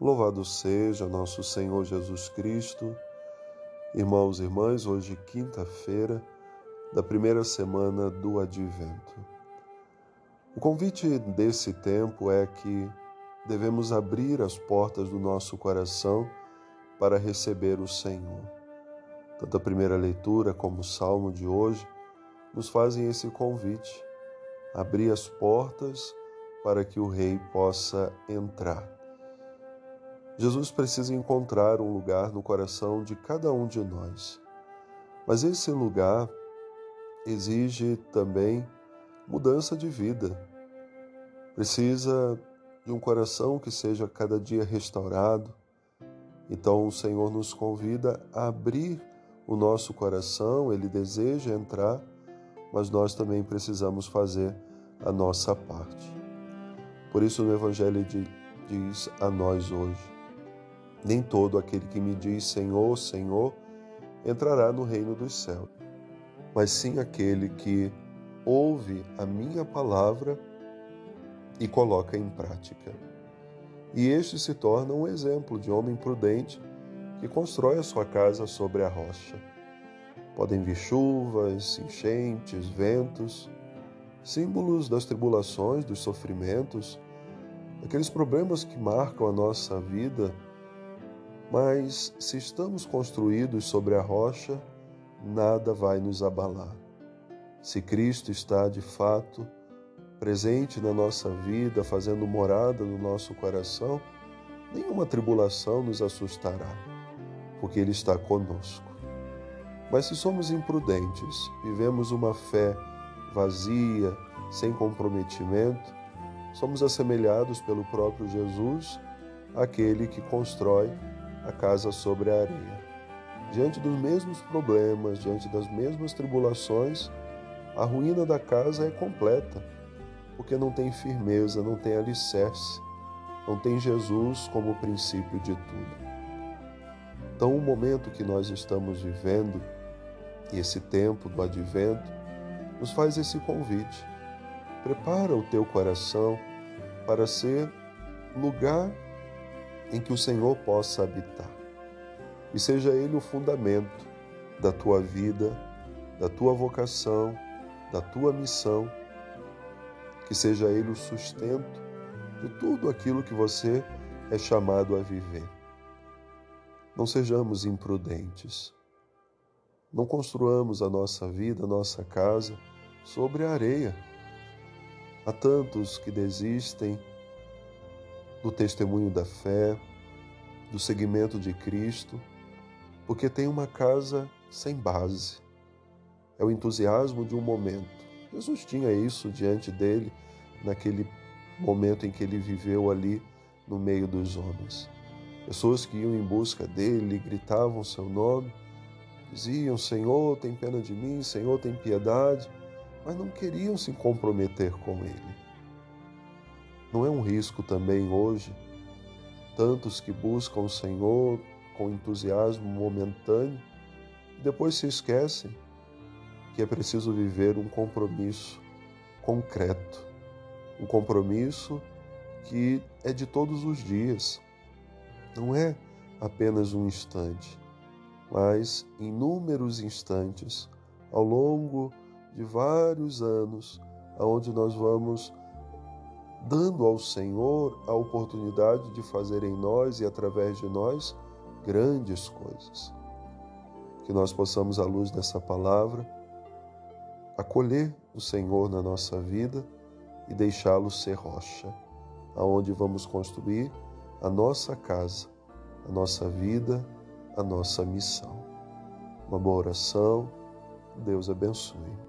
Louvado seja nosso Senhor Jesus Cristo. Irmãos e irmãs, hoje, quinta-feira da primeira semana do Advento. O convite desse tempo é que devemos abrir as portas do nosso coração para receber o Senhor. Tanto a primeira leitura como o salmo de hoje nos fazem esse convite: abrir as portas para que o Rei possa entrar. Jesus precisa encontrar um lugar no coração de cada um de nós. Mas esse lugar exige também mudança de vida. Precisa de um coração que seja cada dia restaurado. Então o Senhor nos convida a abrir o nosso coração, ele deseja entrar, mas nós também precisamos fazer a nossa parte. Por isso no Evangelho diz a nós hoje: nem todo aquele que me diz Senhor, Senhor entrará no reino dos céus, mas sim aquele que ouve a minha palavra e coloca em prática. E este se torna um exemplo de homem prudente que constrói a sua casa sobre a rocha. Podem vir chuvas, enchentes, ventos, símbolos das tribulações, dos sofrimentos, aqueles problemas que marcam a nossa vida mas se estamos construídos sobre a rocha, nada vai nos abalar. Se Cristo está de fato presente na nossa vida, fazendo morada no nosso coração, nenhuma tribulação nos assustará, porque Ele está conosco. Mas se somos imprudentes, vivemos uma fé vazia, sem comprometimento, somos assemelhados pelo próprio Jesus àquele que constrói a casa sobre a areia. Diante dos mesmos problemas, diante das mesmas tribulações, a ruína da casa é completa, porque não tem firmeza, não tem alicerce, não tem Jesus como princípio de tudo. Então, o momento que nós estamos vivendo, e esse tempo do advento, nos faz esse convite. Prepara o teu coração para ser lugar em que o Senhor possa habitar. E seja Ele o fundamento da tua vida, da tua vocação, da tua missão. Que seja Ele o sustento de tudo aquilo que você é chamado a viver. Não sejamos imprudentes. Não construamos a nossa vida, a nossa casa sobre a areia. Há tantos que desistem do testemunho da fé, do seguimento de Cristo, porque tem uma casa sem base. É o entusiasmo de um momento. Jesus tinha isso diante dele naquele momento em que ele viveu ali no meio dos homens. Pessoas que iam em busca dele, gritavam seu nome, diziam: Senhor, tem pena de mim, Senhor, tem piedade, mas não queriam se comprometer com ele. Não é um risco também hoje? Tantos que buscam o Senhor com entusiasmo momentâneo e depois se esquecem que é preciso viver um compromisso concreto, um compromisso que é de todos os dias. Não é apenas um instante, mas inúmeros instantes ao longo de vários anos, aonde nós vamos dando ao Senhor a oportunidade de fazer em nós e através de nós grandes coisas. Que nós possamos, à luz dessa palavra, acolher o Senhor na nossa vida e deixá-lo ser rocha, aonde vamos construir a nossa casa, a nossa vida, a nossa missão. Uma boa oração. Deus abençoe.